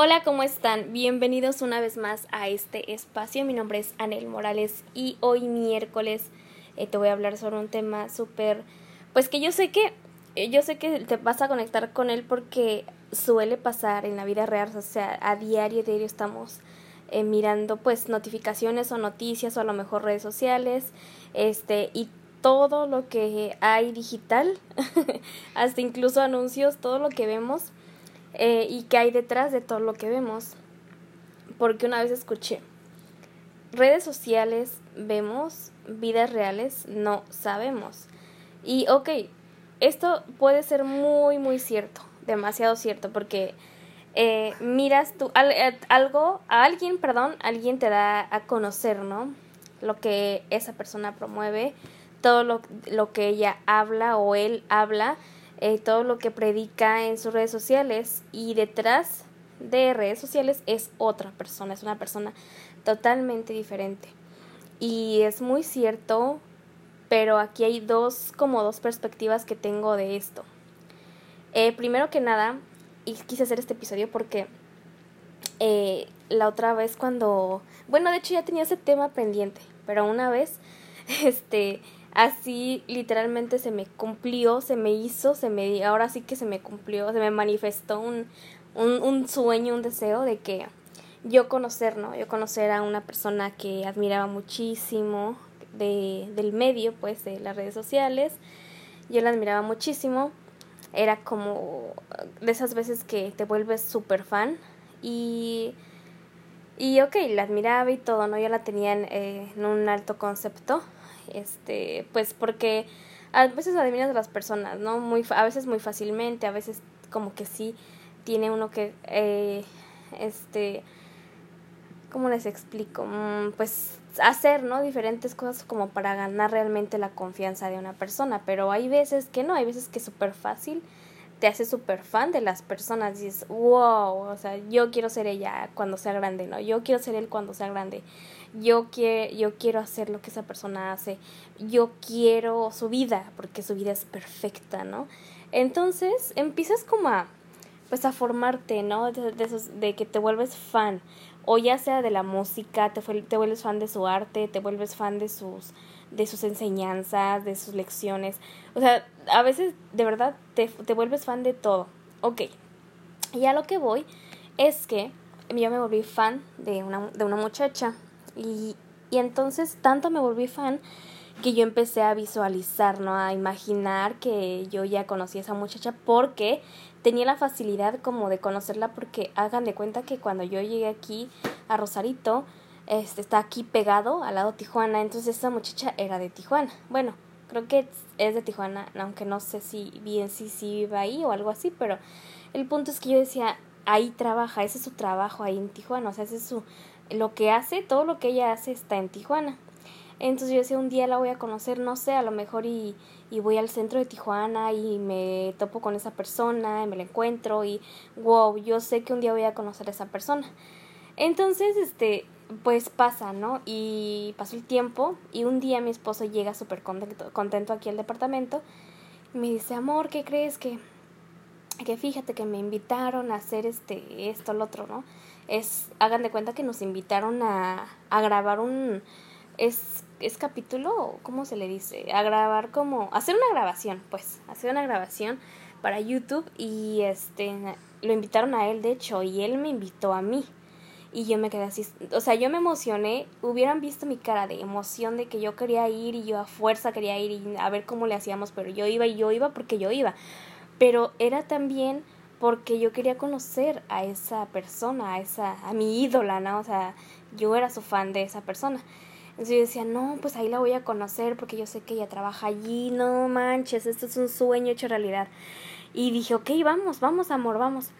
Hola, ¿cómo están? Bienvenidos una vez más a este espacio. Mi nombre es Anel Morales y hoy miércoles eh, te voy a hablar sobre un tema súper, pues que yo sé que, eh, yo sé que te vas a conectar con él porque suele pasar en la vida real, o sea, a diario, diario estamos eh, mirando pues notificaciones o noticias o a lo mejor redes sociales, este, y todo lo que hay digital, hasta incluso anuncios, todo lo que vemos eh, y qué hay detrás de todo lo que vemos. Porque una vez escuché, redes sociales vemos, vidas reales no sabemos. Y ok, esto puede ser muy, muy cierto, demasiado cierto, porque eh, miras tú eh, algo, a alguien, perdón, alguien te da a conocer, ¿no? Lo que esa persona promueve, todo lo, lo que ella habla o él habla eh, todo lo que predica en sus redes sociales y detrás de redes sociales es otra persona, es una persona totalmente diferente. Y es muy cierto, pero aquí hay dos, como dos perspectivas que tengo de esto. Eh, primero que nada, y quise hacer este episodio porque eh, la otra vez cuando, bueno, de hecho ya tenía ese tema pendiente, pero una vez, este, así literalmente se me cumplió, se me hizo, se me ahora sí que se me cumplió, se me manifestó un, un, un sueño, un deseo de que yo conocer, ¿no? Yo conocer a una persona que admiraba muchísimo de, del medio, pues, de las redes sociales. Yo la admiraba muchísimo. Era como de esas veces que te vuelves súper fan. Y, y ok, la admiraba y todo, ¿no? Yo la tenía en, eh, en un alto concepto este, pues porque a veces adivinas a las personas, ¿no? Muy, a veces muy fácilmente, a veces como que sí tiene uno que, eh, este, ¿cómo les explico? Mm, pues hacer, ¿no? Diferentes cosas como para ganar realmente la confianza de una persona, pero hay veces que no, hay veces que es súper fácil te hace súper fan de las personas. Dices, wow, o sea, yo quiero ser ella cuando sea grande, ¿no? Yo quiero ser él cuando sea grande. Yo, quiero, yo quiero hacer lo que esa persona hace. Yo quiero su vida, porque su vida es perfecta, ¿no? Entonces empiezas como a, pues a formarte, ¿no? De, esos, de que te vuelves fan. O ya sea de la música, te, te vuelves fan de su arte, te vuelves fan de sus de sus enseñanzas, de sus lecciones. O sea, a veces de verdad te, te vuelves fan de todo. Ok. Y a lo que voy es que yo me volví fan de una, de una muchacha. Y, y entonces tanto me volví fan que yo empecé a visualizar, ¿no? A imaginar que yo ya conocí a esa muchacha porque tenía la facilidad como de conocerla porque hagan de cuenta que cuando yo llegué aquí a Rosarito, este, está aquí pegado al lado de Tijuana, entonces esta muchacha era de Tijuana. Bueno, creo que es de Tijuana, aunque no sé si bien si, si vive ahí o algo así, pero el punto es que yo decía, ahí trabaja, ese es su trabajo ahí en Tijuana, o sea, ese es su, lo que hace, todo lo que ella hace está en Tijuana. Entonces yo decía, un día la voy a conocer, no sé, a lo mejor y, y voy al centro de Tijuana y me topo con esa persona y me la encuentro y wow, yo sé que un día voy a conocer a esa persona. Entonces, este, pues pasa, ¿no? Y pasó el tiempo y un día mi esposo llega súper contento, contento aquí al departamento y me dice, amor, ¿qué crees que, que fíjate que me invitaron a hacer este, esto, lo otro, ¿no? Es, hagan de cuenta que nos invitaron a, a grabar un, es, es capítulo, ¿cómo se le dice? A grabar como, hacer una grabación, pues, hacer una grabación para YouTube y este, lo invitaron a él, de hecho, y él me invitó a mí. Y yo me quedé así, o sea, yo me emocioné, hubieran visto mi cara de emoción de que yo quería ir y yo a fuerza quería ir y a ver cómo le hacíamos, pero yo iba y yo iba porque yo iba. Pero era también porque yo quería conocer a esa persona, a esa a mi ídola, ¿no? O sea, yo era su fan de esa persona. Entonces yo decía, no, pues ahí la voy a conocer porque yo sé que ella trabaja allí, no manches, esto es un sueño hecho realidad. Y dije, ok, vamos, vamos, amor, vamos.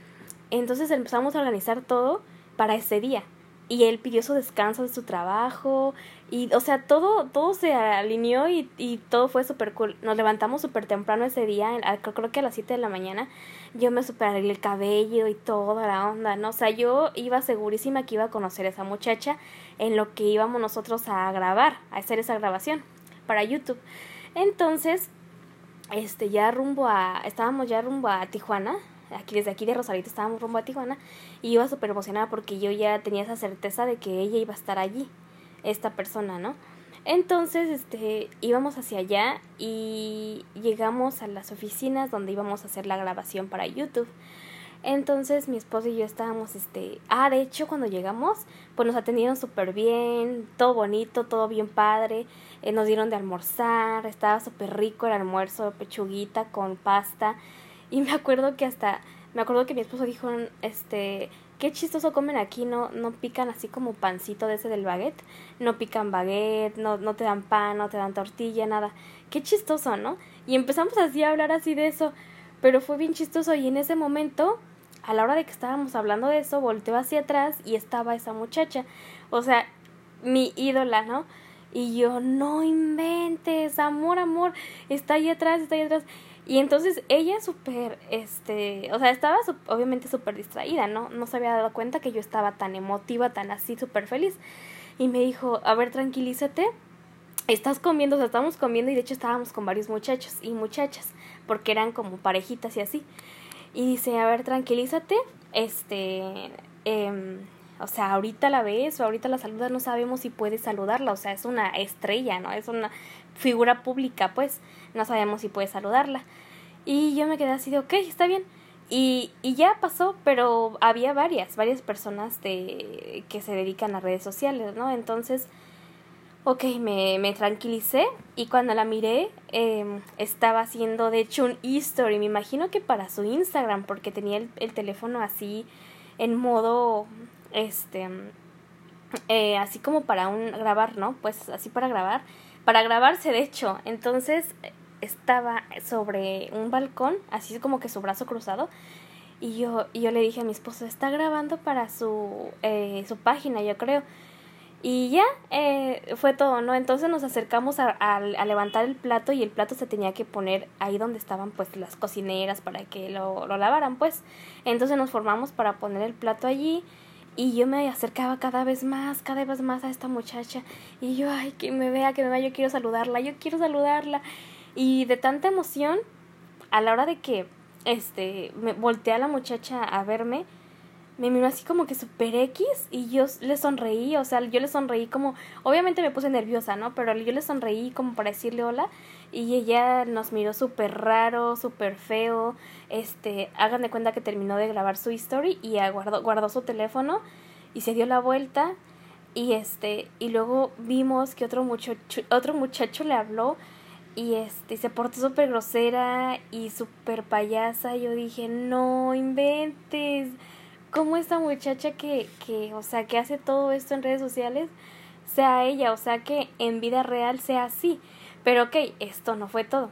Entonces empezamos a organizar todo para ese día. Y él pidió su descanso de su trabajo. Y, o sea, todo, todo se alineó y, y todo fue súper cool. Nos levantamos súper temprano ese día, creo que a las 7 de la mañana. Yo me super arreglé el cabello y toda la onda, ¿no? O sea, yo iba segurísima que iba a conocer a esa muchacha en lo que íbamos nosotros a grabar, a hacer esa grabación para YouTube. Entonces, este, ya rumbo a, estábamos ya rumbo a Tijuana aquí desde aquí de Rosarito estábamos rumbo a Tijuana, y iba súper emocionada porque yo ya tenía esa certeza de que ella iba a estar allí, esta persona, ¿no? Entonces, este, íbamos hacia allá y llegamos a las oficinas donde íbamos a hacer la grabación para YouTube. Entonces mi esposo y yo estábamos, este, ah, de hecho cuando llegamos, pues nos atendieron súper bien, todo bonito, todo bien padre, eh, nos dieron de almorzar, estaba súper rico el almuerzo, pechuguita con pasta, y me acuerdo que hasta, me acuerdo que mi esposo dijo, este, qué chistoso comen aquí, no, no pican así como pancito de ese del baguette, no pican baguette, no, no te dan pan, no te dan tortilla, nada, qué chistoso, ¿no? Y empezamos así a hablar así de eso, pero fue bien chistoso y en ese momento a la hora de que estábamos hablando de eso, volteó hacia atrás y estaba esa muchacha. O sea, mi ídola, ¿no? Y yo, no inventes, amor, amor, está ahí atrás, está ahí atrás. Y entonces ella súper, este, o sea, estaba obviamente súper distraída, ¿no? No se había dado cuenta que yo estaba tan emotiva, tan así, súper feliz. Y me dijo, a ver, tranquilízate, estás comiendo, o sea, estábamos comiendo y de hecho estábamos con varios muchachos y muchachas, porque eran como parejitas y así y dice, a ver, tranquilízate, este, eh, o sea, ahorita la ves o ahorita la saludas, no sabemos si puedes saludarla, o sea, es una estrella, ¿no? Es una figura pública, pues, no sabemos si puedes saludarla. Y yo me quedé así de, ok, está bien. Y, y ya pasó, pero había varias, varias personas de, que se dedican a redes sociales, ¿no? Entonces, Ok, me, me tranquilicé y cuando la miré eh, estaba haciendo de hecho un e-story, me imagino que para su Instagram porque tenía el, el teléfono así en modo, este, eh, así como para un grabar, ¿no? Pues así para grabar, para grabarse de hecho, entonces estaba sobre un balcón, así como que su brazo cruzado y yo, yo le dije a mi esposo, está grabando para su, eh, su página, yo creo. Y ya, eh, fue todo, ¿no? Entonces nos acercamos a, a, levantar el plato y el plato se tenía que poner ahí donde estaban pues las cocineras para que lo, lo lavaran, pues. Entonces nos formamos para poner el plato allí y yo me acercaba cada vez más, cada vez más a esta muchacha y yo, ay, que me vea, que me vea, yo quiero saludarla, yo quiero saludarla. Y de tanta emoción, a la hora de que, este, me volteé a la muchacha a verme, me miró así como que super X y yo le sonreí, o sea, yo le sonreí como, obviamente me puse nerviosa, ¿no? Pero yo le sonreí como para decirle hola y ella nos miró súper raro, súper feo, este, hagan de cuenta que terminó de grabar su story y guardó, guardó su teléfono y se dio la vuelta y este, y luego vimos que otro muchacho, otro muchacho le habló y este se portó súper grosera y súper payasa. Yo dije, no inventes cómo esta muchacha que, que, o sea, que hace todo esto en redes sociales sea ella, o sea, que en vida real sea así. Pero ok, esto no fue todo.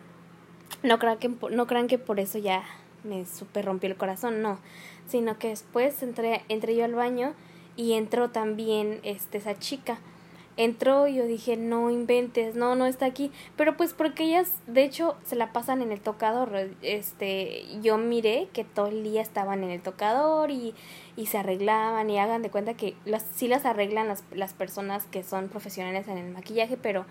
No crean que, no crean que por eso ya me super rompió el corazón, no. Sino que después entré, entré yo al baño y entró también este, esa chica entró y yo dije, no inventes, no, no está aquí. Pero pues porque ellas, de hecho, se la pasan en el tocador. Este, yo miré que todo el día estaban en el tocador y, y se arreglaban y hagan de cuenta que las, sí las arreglan las, las personas que son profesionales en el maquillaje, pero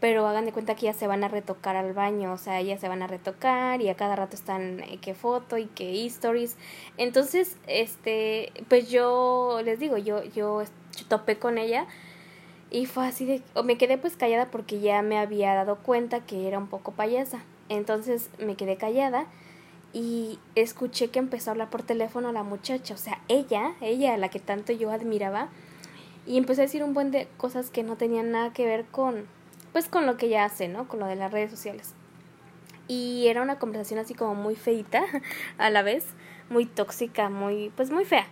pero hagan de cuenta que ya se van a retocar al baño, o sea, ellas se van a retocar y a cada rato están eh, que foto y que stories. Entonces, este, pues yo les digo, yo yo topé con ella y fue así de... O me quedé pues callada porque ya me había dado cuenta que era un poco payasa. Entonces me quedé callada y escuché que empezó a hablar por teléfono la muchacha. O sea, ella, ella, la que tanto yo admiraba. Y empecé a decir un buen de cosas que no tenían nada que ver con... Pues con lo que ella hace, ¿no? Con lo de las redes sociales. Y era una conversación así como muy feita a la vez. Muy tóxica, muy... Pues muy fea.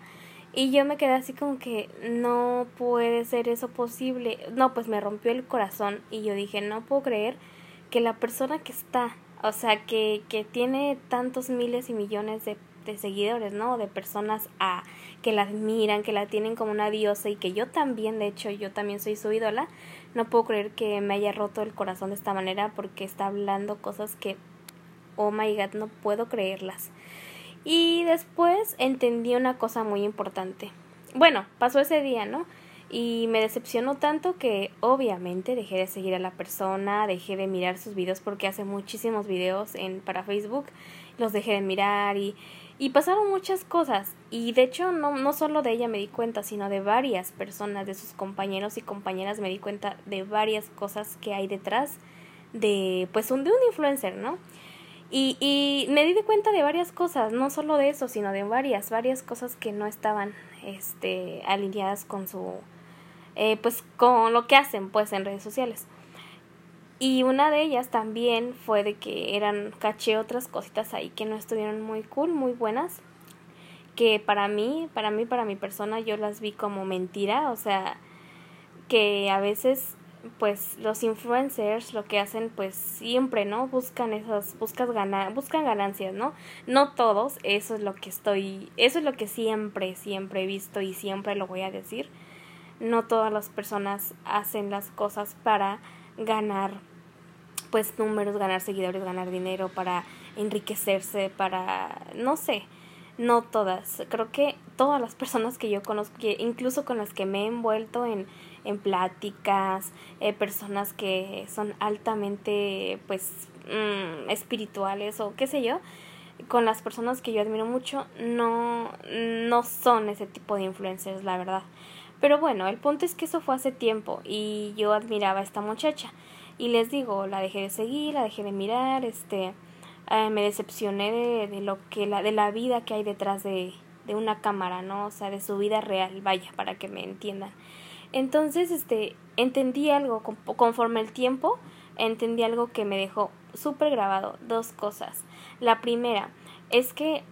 Y yo me quedé así como que no puede ser eso posible. No, pues me rompió el corazón y yo dije, no puedo creer que la persona que está, o sea, que, que tiene tantos miles y millones de, de seguidores, ¿no? De personas a, que la admiran, que la tienen como una diosa y que yo también, de hecho, yo también soy su ídola. No puedo creer que me haya roto el corazón de esta manera porque está hablando cosas que, oh my god, no puedo creerlas. Y después entendí una cosa muy importante. Bueno, pasó ese día, ¿no? Y me decepcionó tanto que obviamente dejé de seguir a la persona, dejé de mirar sus videos porque hace muchísimos videos en, para Facebook, los dejé de mirar y, Y pasaron muchas cosas. Y de hecho, no, no solo de ella me di cuenta, sino de varias personas, de sus compañeros y compañeras, me di cuenta de varias cosas que hay detrás de, pues, un, de un influencer, ¿no? Y, y me di cuenta de varias cosas, no solo de eso, sino de varias, varias cosas que no estaban este, alineadas con su, eh, pues, con lo que hacen, pues, en redes sociales. Y una de ellas también fue de que eran, caché otras cositas ahí que no estuvieron muy cool, muy buenas. Que para mí, para mí, para mi persona, yo las vi como mentira. O sea, que a veces, pues, los influencers lo que hacen, pues, siempre, ¿no? Buscan esas, buscan ganar, buscan ganancias, ¿no? No todos, eso es lo que estoy, eso es lo que siempre, siempre he visto y siempre lo voy a decir. No todas las personas hacen las cosas para ganar pues números, ganar seguidores, ganar dinero, para enriquecerse, para, no sé, no todas. Creo que todas las personas que yo conozco, incluso con las que me he envuelto en, en pláticas, eh, personas que son altamente, pues, mm, espirituales o qué sé yo, con las personas que yo admiro mucho, no, no son ese tipo de influencers, la verdad. Pero bueno, el punto es que eso fue hace tiempo y yo admiraba a esta muchacha. Y les digo, la dejé de seguir, la dejé de mirar, este, eh, me decepcioné de, de, lo que la, de la vida que hay detrás de, de una cámara, ¿no? O sea, de su vida real, vaya, para que me entiendan. Entonces, este, entendí algo, conforme el tiempo, entendí algo que me dejó súper grabado, dos cosas. La primera es que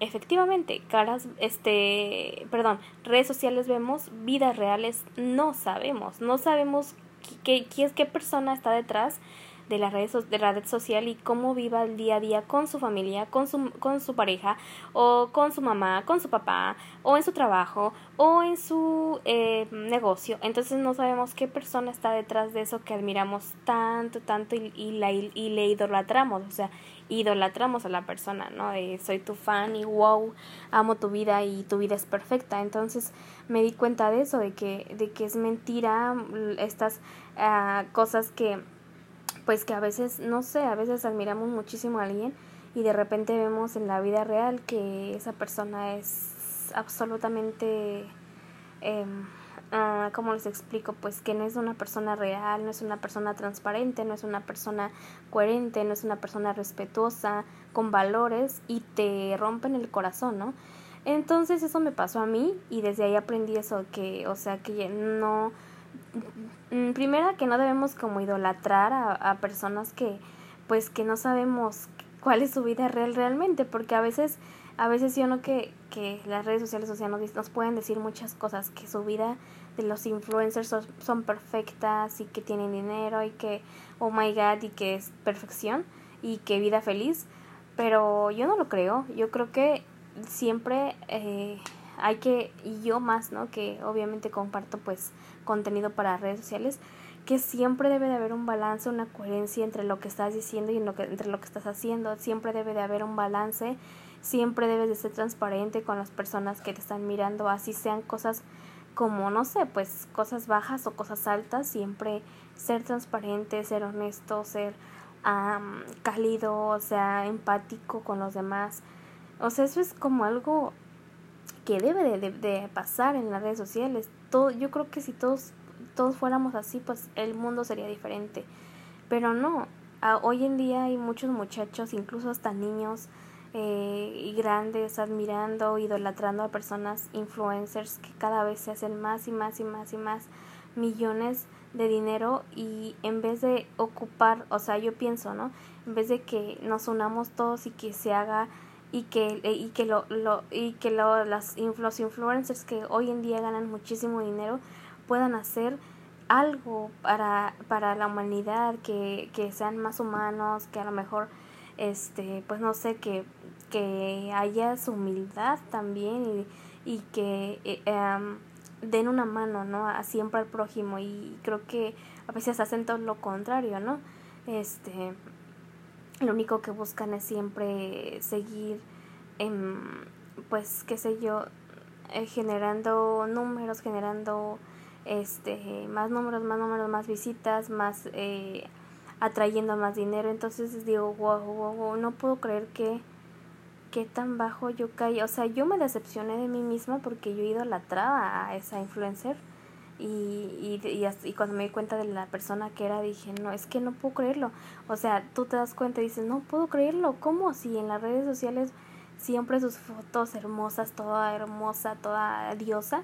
efectivamente, caras, este, perdón, redes sociales vemos, vidas reales no sabemos, no sabemos qué, qué, qué persona está detrás de la, red, de la red social y cómo viva el día a día con su familia, con su, con su pareja, o con su mamá, con su papá, o en su trabajo, o en su eh, negocio. Entonces no sabemos qué persona está detrás de eso que admiramos tanto, tanto y, y, la, y le idolatramos. O sea, idolatramos a la persona, ¿no? Soy tu fan y wow, amo tu vida y tu vida es perfecta. Entonces me di cuenta de eso, de que, de que es mentira estas uh, cosas que, pues que a veces, no sé, a veces admiramos muchísimo a alguien y de repente vemos en la vida real que esa persona es absolutamente... Eh, ¿cómo les explico? Pues que no es una persona real, no es una persona transparente, no es una persona coherente, no es una persona respetuosa, con valores y te rompen el corazón, ¿no? Entonces eso me pasó a mí y desde ahí aprendí eso, que, o sea, que no, primera que no debemos como idolatrar a, a personas que, pues que no sabemos cuál es su vida real realmente, porque a veces a veces yo no que, que las redes sociales o nos, pueden decir muchas cosas, que su vida de los influencers son, son, perfectas y que tienen dinero y que, oh my god, y que es perfección y que vida feliz, pero yo no lo creo, yo creo que siempre eh, hay que, y yo más, ¿no? Que obviamente comparto pues contenido para redes sociales, que siempre debe de haber un balance, una coherencia entre lo que estás diciendo y lo que, entre lo que estás haciendo, siempre debe de haber un balance siempre debes de ser transparente con las personas que te están mirando, así sean cosas como, no sé, pues cosas bajas o cosas altas, siempre ser transparente, ser honesto, ser um, cálido, o sea, empático con los demás. O sea, eso es como algo que debe de, de, pasar en las redes sociales. Todo, yo creo que si todos, todos fuéramos así, pues el mundo sería diferente. Pero no, hoy en día hay muchos muchachos, incluso hasta niños, eh, y grandes admirando, idolatrando a personas influencers que cada vez se hacen más y más y más y más millones de dinero y en vez de ocupar, o sea, yo pienso, ¿no? En vez de que nos unamos todos y que se haga y que eh, y que lo, lo y que lo, las los influencers que hoy en día ganan muchísimo dinero puedan hacer algo para para la humanidad que que sean más humanos que a lo mejor este pues no sé que que haya su humildad también y, y que eh, em, den una mano no a siempre al prójimo. Y creo que a veces hacen todo lo contrario no este lo único que buscan es siempre seguir en, pues qué sé yo eh, generando números generando este más números más números más visitas más eh, atrayendo más dinero. Entonces digo, wow, wow, wow, no puedo creer que, qué tan bajo yo caí. O sea, yo me decepcioné de mí misma porque yo idolatraba a esa influencer. Y, y, y, cuando me di cuenta de la persona que era, dije, no, es que no puedo creerlo. O sea, tú te das cuenta y dices, no puedo creerlo. ¿Cómo? Si en las redes sociales siempre sus fotos hermosas, toda hermosa, toda diosa.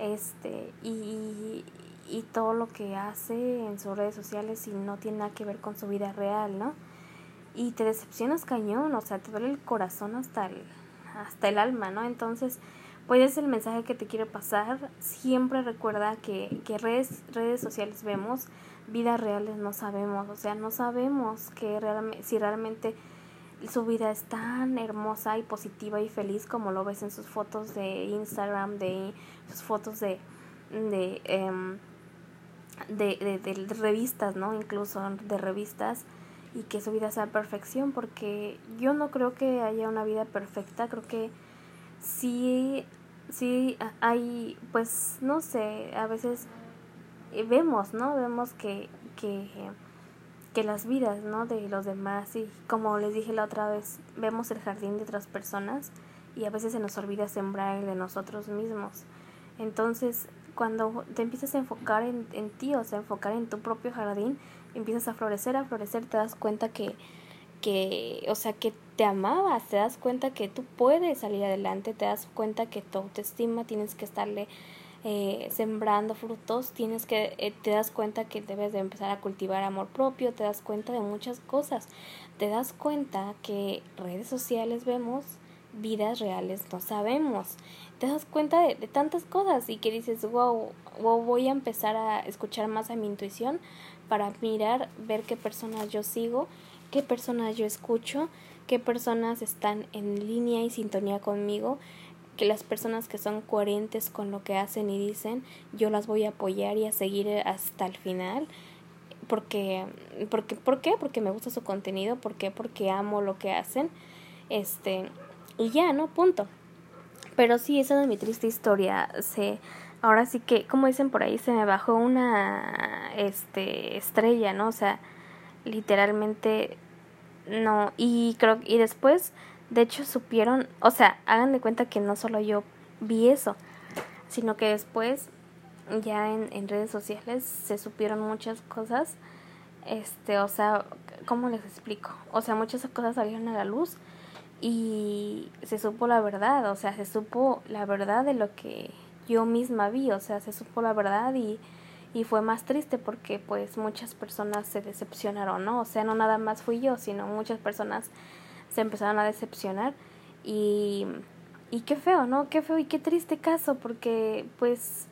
Este, y, y todo lo que hace en sus redes sociales y no tiene nada que ver con su vida real, ¿no? Y te decepcionas cañón, o sea, te duele el corazón hasta el, hasta el alma, ¿no? Entonces, pues es el mensaje que te quiero pasar. Siempre recuerda que, que redes, redes sociales vemos, vidas reales no sabemos, o sea, no sabemos que realmente, si realmente su vida es tan hermosa y positiva y feliz como lo ves en sus fotos de Instagram, de sus fotos de, de em, de, de, revistas, ¿no? Incluso de revistas y que su vida sea perfección, porque yo no creo que haya una vida perfecta, creo que sí, sí hay, pues, no sé, a veces vemos, ¿no? Vemos que, que, que las vidas, ¿no? De los demás y como les dije la otra vez, vemos el jardín de otras personas y a veces se nos olvida sembrar el de nosotros mismos. Entonces, cuando te empiezas a enfocar en, en ti, o sea, enfocar en tu propio jardín, empiezas a florecer, a florecer, te das cuenta que, que, o sea, que te amabas, te das cuenta que tú puedes salir adelante, te das cuenta que tu autoestima tienes que estarle eh, sembrando frutos, tienes que, eh, te das cuenta que debes de empezar a cultivar amor propio, te das cuenta de muchas cosas, te das cuenta que redes sociales vemos, vidas reales no sabemos. Te das cuenta de, tantas cosas y que dices, wow, wow, voy a empezar a escuchar más a mi intuición para mirar, ver qué personas yo sigo, qué personas yo escucho, qué personas están en línea y sintonía conmigo, que las personas que son coherentes con lo que hacen y dicen, yo las voy a apoyar y a seguir hasta el final. Porque, porque, ¿Por qué? Porque me gusta su contenido, ¿por qué? Porque amo lo que hacen. Este, y ya, ¿no? Punto. Pero sí, esa es mi triste historia. Se, ahora sí que, como dicen por ahí, se me bajó una este, estrella, ¿no? O sea, literalmente no. Y creo y después, de hecho, supieron, o sea, hagan de cuenta que no solo yo vi eso, sino que después, ya en, en redes sociales, se supieron muchas cosas. Este, o sea, ¿cómo les explico? O sea, muchas cosas salieron a la luz y se supo la verdad, o sea, se supo la verdad de lo que yo misma vi, o sea, se supo la verdad y, y fue más triste porque pues muchas personas se decepcionaron, ¿no? O sea, no nada más fui yo, sino muchas personas se empezaron a decepcionar y, y qué feo, ¿no? Qué feo y qué triste caso porque pues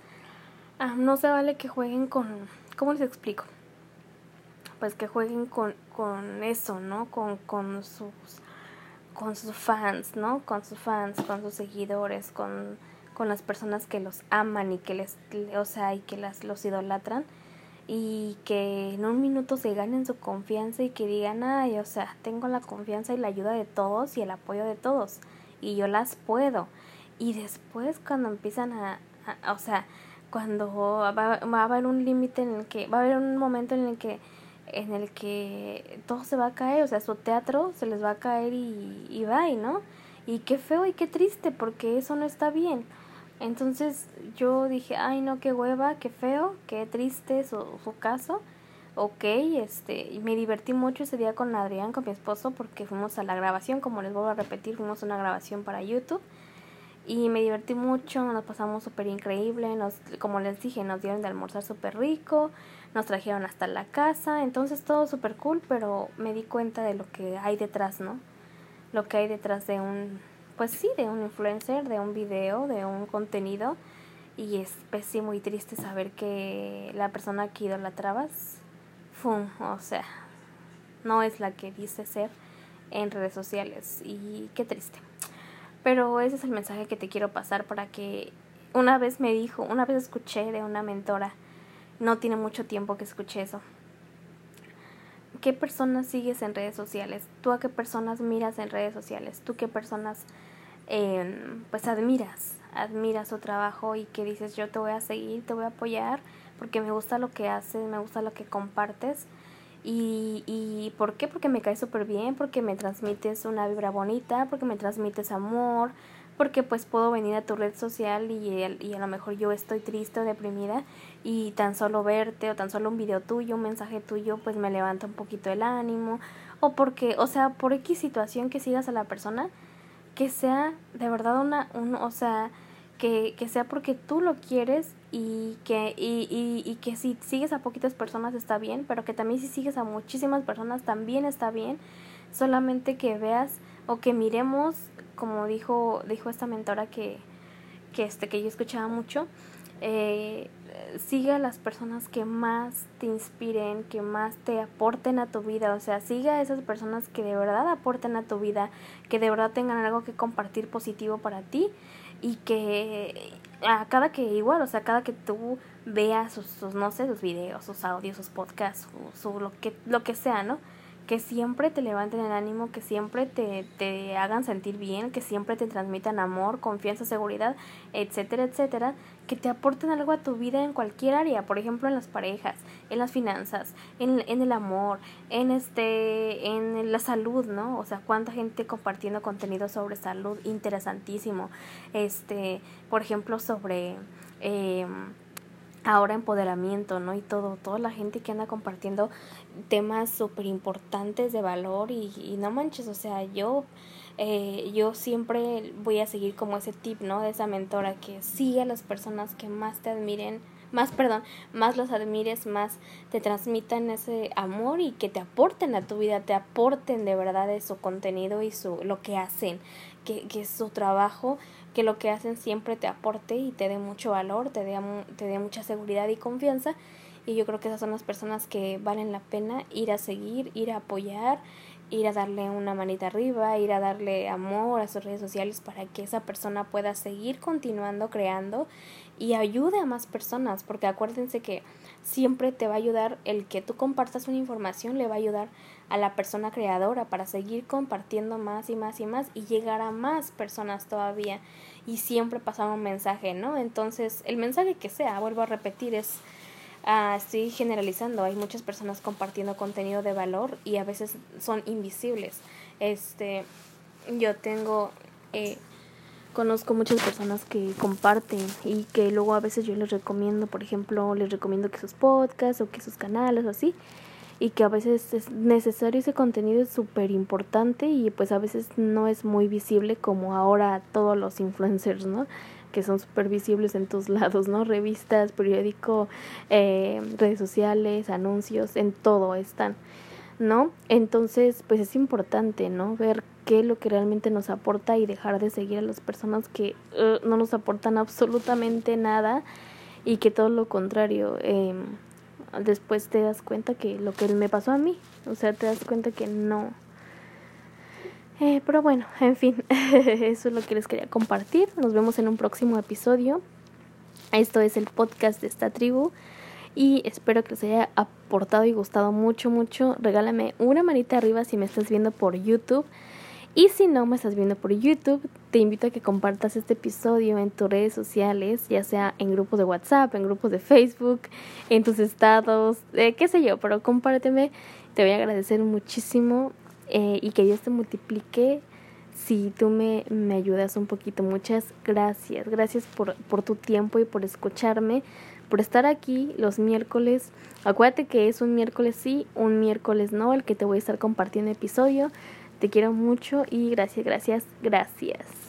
ah, no se vale que jueguen con, ¿cómo les explico? Pues que jueguen con, con eso, ¿no? Con, con sus con sus fans, ¿no? Con sus fans, con sus seguidores, con, con las personas que los aman y que les, o sea, y que las, los idolatran y que en un minuto se ganen su confianza y que digan, ay, o sea, tengo la confianza y la ayuda de todos y el apoyo de todos y yo las puedo. Y después cuando empiezan a, o sea, cuando va, va a haber un límite en el que, va a haber un momento en el que en el que todo se va a caer, o sea, su teatro se les va a caer y, y va, ¿no? Y qué feo y qué triste, porque eso no está bien. Entonces yo dije, ay no, qué hueva, qué feo, qué triste su, su caso. Ok, este, y me divertí mucho ese día con Adrián, con mi esposo, porque fuimos a la grabación, como les vuelvo a repetir, fuimos a una grabación para YouTube. Y me divertí mucho, nos pasamos súper increíble, nos, como les dije, nos dieron de almorzar súper rico, nos trajeron hasta la casa, entonces todo súper cool, pero me di cuenta de lo que hay detrás, ¿no? Lo que hay detrás de un, pues sí, de un influencer, de un video, de un contenido, y es pésimo y triste saber que la persona que idolatrabas, fum, o sea, no es la que dice ser en redes sociales, y qué triste. Pero ese es el mensaje que te quiero pasar para que una vez me dijo, una vez escuché de una mentora, no tiene mucho tiempo que escuché eso. ¿Qué personas sigues en redes sociales? ¿Tú a qué personas miras en redes sociales? ¿Tú qué personas em, pues admiras? Admiras su trabajo y que dices yo te voy a seguir, te voy a apoyar porque me gusta lo que haces, me gusta lo que compartes Y, y ¿por qué? Porque me cae súper bien, porque me transmites una vibra bonita, porque me transmites amor, porque pues puedo venir a tu red social y, y a lo mejor yo estoy triste o deprimida y tan solo verte o tan solo un video tuyo, un mensaje tuyo, pues me levanta un poquito el ánimo. O porque, o sea, por X situación que sigas a la persona, que sea de verdad una, un, o sea, que, que sea porque tú lo quieres y que, y, y, y que si sigues a poquitas personas está bien, pero que también si sigues a muchísimas personas también está bien, solamente que veas o que miremos, como dijo, dijo esta mentora que, que, este, que yo escuchaba mucho, eh, siga a las personas que más te inspiren, que más te aporten a tu vida, o sea, siga a esas personas que de verdad aporten a tu vida, que de verdad tengan algo que compartir positivo para ti y que a cada que igual, o sea, cada que tú veas sus, no sé, sus videos, sus audios, sus podcasts, su, lo que lo que sea, ¿no? Que siempre te levanten el ánimo, que siempre te, te hagan sentir bien, que siempre te transmitan amor, confianza, seguridad, etcétera, etcétera, que te aporten algo a tu vida en cualquier área, por ejemplo en las parejas, en las finanzas, en, en el amor, en este, en la salud, ¿no? O sea, cuánta gente compartiendo contenido sobre salud, interesantísimo, este, por ejemplo, sobre eh, ahora empoderamiento, ¿no? Y todo, toda la gente que anda compartiendo temas súper importantes de valor y, y, no manches, o sea, yo, eh, yo siempre voy a seguir como ese tip, ¿no? De esa mentora que sigue a las personas que más te admiren, más, perdón, más los admires, más te transmitan ese amor y que te aporten a tu vida, te aporten de verdad de su contenido y su, lo que hacen, que, que su trabajo que lo que hacen siempre te aporte y te dé mucho valor, te dé, te dé mucha seguridad y confianza. Y yo creo que esas son las personas que valen la pena ir a seguir, ir a apoyar, ir a darle una manita arriba, ir a darle amor a sus redes sociales para que esa persona pueda seguir continuando creando y ayude a más personas, porque acuérdense que siempre te va a ayudar el que tú compartas una información, le va a ayudar a la persona creadora para seguir compartiendo más y más y más y llegar a más personas todavía y siempre pasar un mensaje, ¿no? Entonces, el mensaje que sea, vuelvo a repetir, es, uh, estoy generalizando, hay muchas personas compartiendo contenido de valor y a veces son invisibles. Este, yo tengo, eh, conozco muchas personas que comparten y que luego a veces yo les recomiendo, por ejemplo, les recomiendo que sus podcasts o que sus canales o así, y que a veces es necesario ese contenido es súper importante y pues a veces no es muy visible como ahora todos los influencers, ¿no? que son súper visibles en todos lados, ¿no? Revistas, periódico, eh, redes sociales, anuncios, en todo están, ¿no? Entonces, pues es importante, ¿no? Ver qué es lo que realmente nos aporta y dejar de seguir a las personas que uh, no nos aportan absolutamente nada y que todo lo contrario, eh, después te das cuenta que lo que me pasó a mí, o sea, te das cuenta que no. Eh, pero bueno, en fin, eso es lo que les quería compartir. Nos vemos en un próximo episodio. Esto es el podcast de esta tribu y espero que les haya aportado y gustado mucho, mucho. Regálame una manita arriba si me estás viendo por YouTube. Y si no me estás viendo por YouTube, te invito a que compartas este episodio en tus redes sociales, ya sea en grupos de WhatsApp, en grupos de Facebook, en tus estados, eh, qué sé yo, pero compárteme. Te voy a agradecer muchísimo eh, y que Dios te multiplique si tú me, me ayudas un poquito. Muchas gracias. Gracias por, por tu tiempo y por escucharme, por estar aquí los miércoles. Acuérdate que es un miércoles sí, un miércoles no, el que te voy a estar compartiendo episodio. Te quiero mucho y gracias, gracias, gracias.